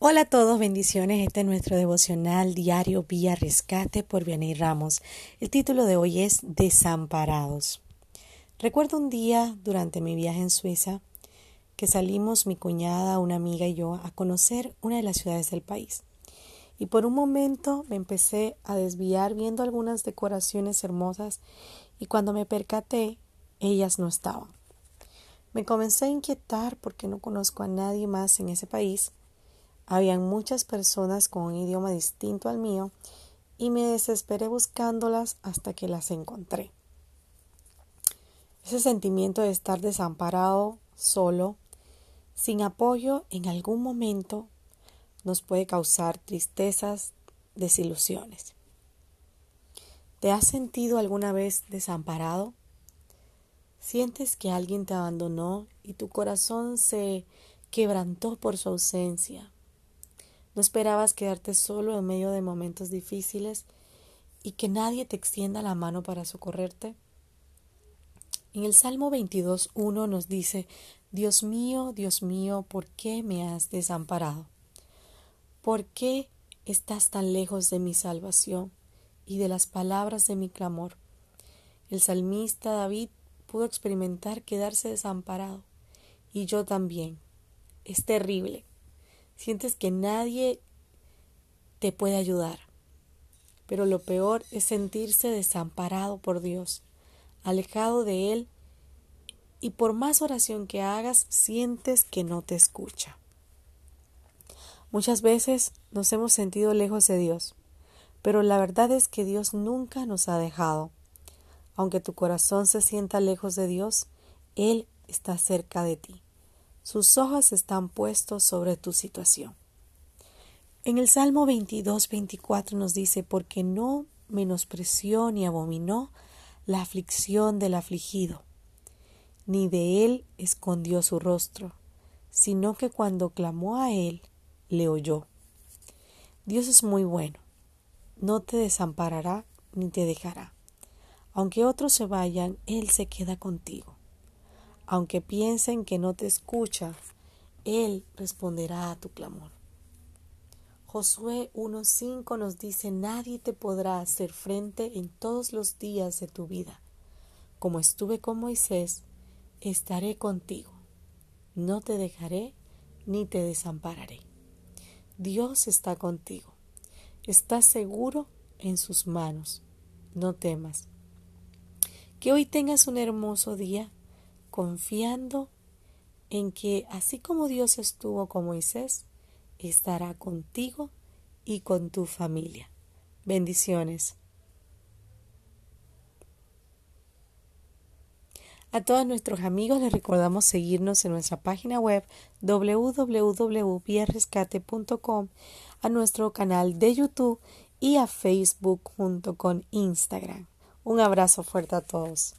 Hola a todos, bendiciones. Este es nuestro devocional diario Vía Rescate por Vianney Ramos. El título de hoy es Desamparados. Recuerdo un día durante mi viaje en Suiza que salimos mi cuñada, una amiga y yo a conocer una de las ciudades del país. Y por un momento me empecé a desviar viendo algunas decoraciones hermosas y cuando me percaté, ellas no estaban. Me comencé a inquietar porque no conozco a nadie más en ese país habían muchas personas con un idioma distinto al mío y me desesperé buscándolas hasta que las encontré. Ese sentimiento de estar desamparado, solo, sin apoyo en algún momento nos puede causar tristezas, desilusiones. ¿Te has sentido alguna vez desamparado? ¿Sientes que alguien te abandonó y tu corazón se quebrantó por su ausencia? ¿No esperabas quedarte solo en medio de momentos difíciles y que nadie te extienda la mano para socorrerte? En el Salmo 22.1 nos dice, Dios mío, Dios mío, ¿por qué me has desamparado? ¿Por qué estás tan lejos de mi salvación y de las palabras de mi clamor? El salmista David pudo experimentar quedarse desamparado y yo también. Es terrible Sientes que nadie te puede ayudar. Pero lo peor es sentirse desamparado por Dios, alejado de Él, y por más oración que hagas, sientes que no te escucha. Muchas veces nos hemos sentido lejos de Dios, pero la verdad es que Dios nunca nos ha dejado. Aunque tu corazón se sienta lejos de Dios, Él está cerca de ti. Sus ojos están puestos sobre tu situación. En el Salmo 22, 24 nos dice, porque no menospreció ni abominó la aflicción del afligido, ni de él escondió su rostro, sino que cuando clamó a él, le oyó. Dios es muy bueno, no te desamparará ni te dejará. Aunque otros se vayan, Él se queda contigo. Aunque piensen que no te escucha, Él responderá a tu clamor. Josué 1.5 nos dice, nadie te podrá hacer frente en todos los días de tu vida. Como estuve con Moisés, estaré contigo. No te dejaré ni te desampararé. Dios está contigo. Estás seguro en sus manos. No temas. Que hoy tengas un hermoso día confiando en que así como Dios estuvo con Moisés, estará contigo y con tu familia. Bendiciones. A todos nuestros amigos les recordamos seguirnos en nuestra página web www.vierrescate.com, a nuestro canal de YouTube y a Facebook junto con Instagram. Un abrazo fuerte a todos.